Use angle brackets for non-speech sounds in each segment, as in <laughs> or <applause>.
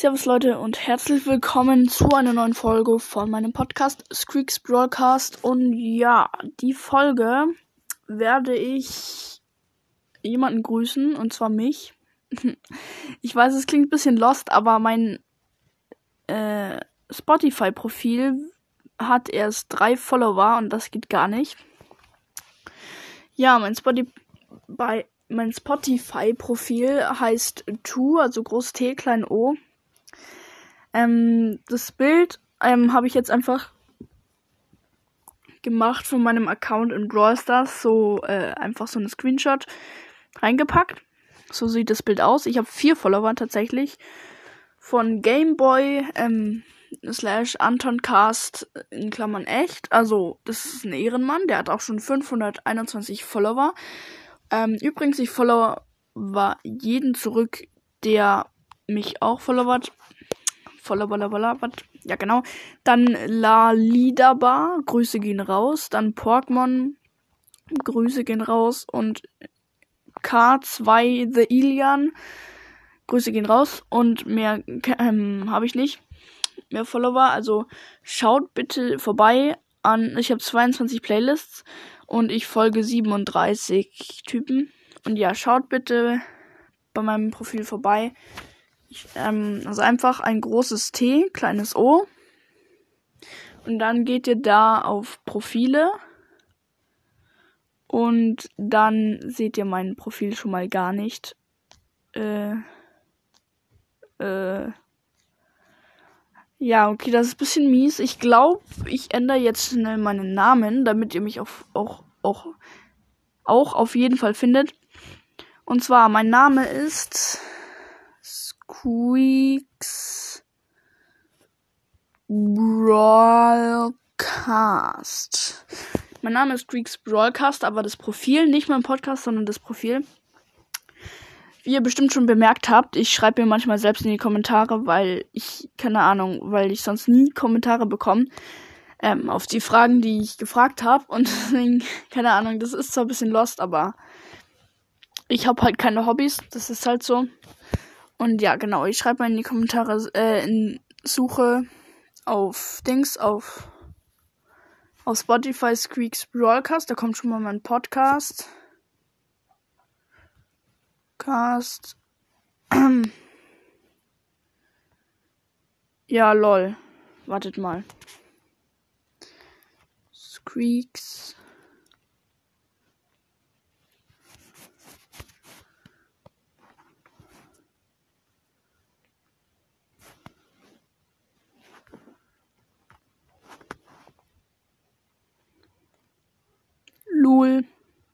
Servus Leute und herzlich willkommen zu einer neuen Folge von meinem Podcast Squeaks Broadcast. Und ja, die Folge werde ich jemanden grüßen und zwar mich. <laughs> Ich weiß, es klingt ein bisschen lost, aber mein äh, Spotify-Profil hat erst drei Follower und das geht gar nicht. Ja, mein Spotify mein Spotify-Profil heißt Tu, also groß T, klein O. Ähm, das Bild ähm, habe ich jetzt einfach gemacht von meinem Account in Brawl Stars. So äh, einfach so ein Screenshot reingepackt. So sieht das Bild aus. Ich habe vier Follower tatsächlich. Von Gameboy ähm, slash Antoncast in Klammern echt. Also, das ist ein Ehrenmann. Der hat auch schon 521 Follower. Ähm, übrigens, ich follow war jeden zurück, der mich auch followert. Follow, Ja, genau. Dann La Lidabar, Grüße gehen raus. Dann Porkmon, Grüße gehen raus. Und K2 The Ilian, Grüße gehen raus. Und mehr ähm, habe ich nicht. Mehr Follower. Also schaut bitte vorbei an. Ich habe 22 Playlists und ich folge 37 Typen. Und ja, schaut bitte bei meinem Profil vorbei. Ich, ähm, also einfach ein großes T, kleines O. Und dann geht ihr da auf Profile. Und dann seht ihr mein Profil schon mal gar nicht. Äh, äh, ja, okay, das ist ein bisschen mies. Ich glaube, ich ändere jetzt schnell meinen Namen, damit ihr mich auf, auch, auch, auch auf jeden Fall findet. Und zwar, mein Name ist Squeaks Broadcast. Mein Name ist Squeaks Broadcast, aber das Profil, nicht mein Podcast, sondern das Profil wie ihr bestimmt schon bemerkt habt, ich schreibe mir manchmal selbst in die Kommentare, weil ich, keine Ahnung, weil ich sonst nie Kommentare bekomme. Ähm, auf die Fragen, die ich gefragt habe. Und <laughs> deswegen, keine Ahnung, das ist zwar ein bisschen lost, aber ich habe halt keine Hobbys. Das ist halt so. Und ja, genau, ich schreibe mal in die Kommentare, äh, in Suche auf Dings, auf, auf Spotify Squeaks Broadcast. Da kommt schon mal mein Podcast. Cast. <clears throat> ja, lol. Wartet mal. Squeaks.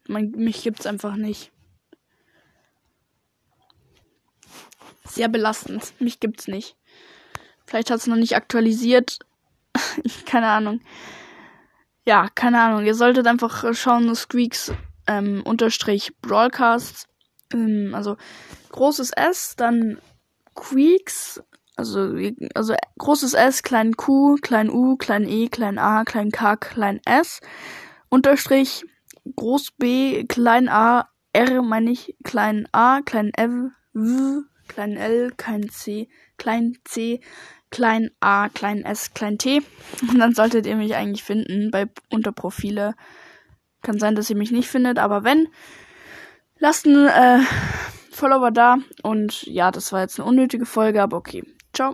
Mich gibt's einfach nicht. sehr belastend. Mich gibt's nicht. Vielleicht hat es noch nicht aktualisiert. <laughs> keine Ahnung. Ja, keine Ahnung. Ihr solltet einfach schauen, Squeaks ähm, unterstrich Broadcast. Ähm, also großes S, dann Queeks, also, also großes S, klein Q, klein U, klein E, klein A, klein K, klein S, Unterstrich, groß B, klein A, R meine ich, klein A, klein F, W, klein L, kein C, klein C, klein A, klein S, klein T. <laughs> Und dann solltet ihr mich eigentlich finden bei Unterprofile. Kann sein, dass ihr mich nicht findet, aber wenn, lasst einen äh, Follower da. Und ja, das war jetzt eine unnötige Folge, aber okay.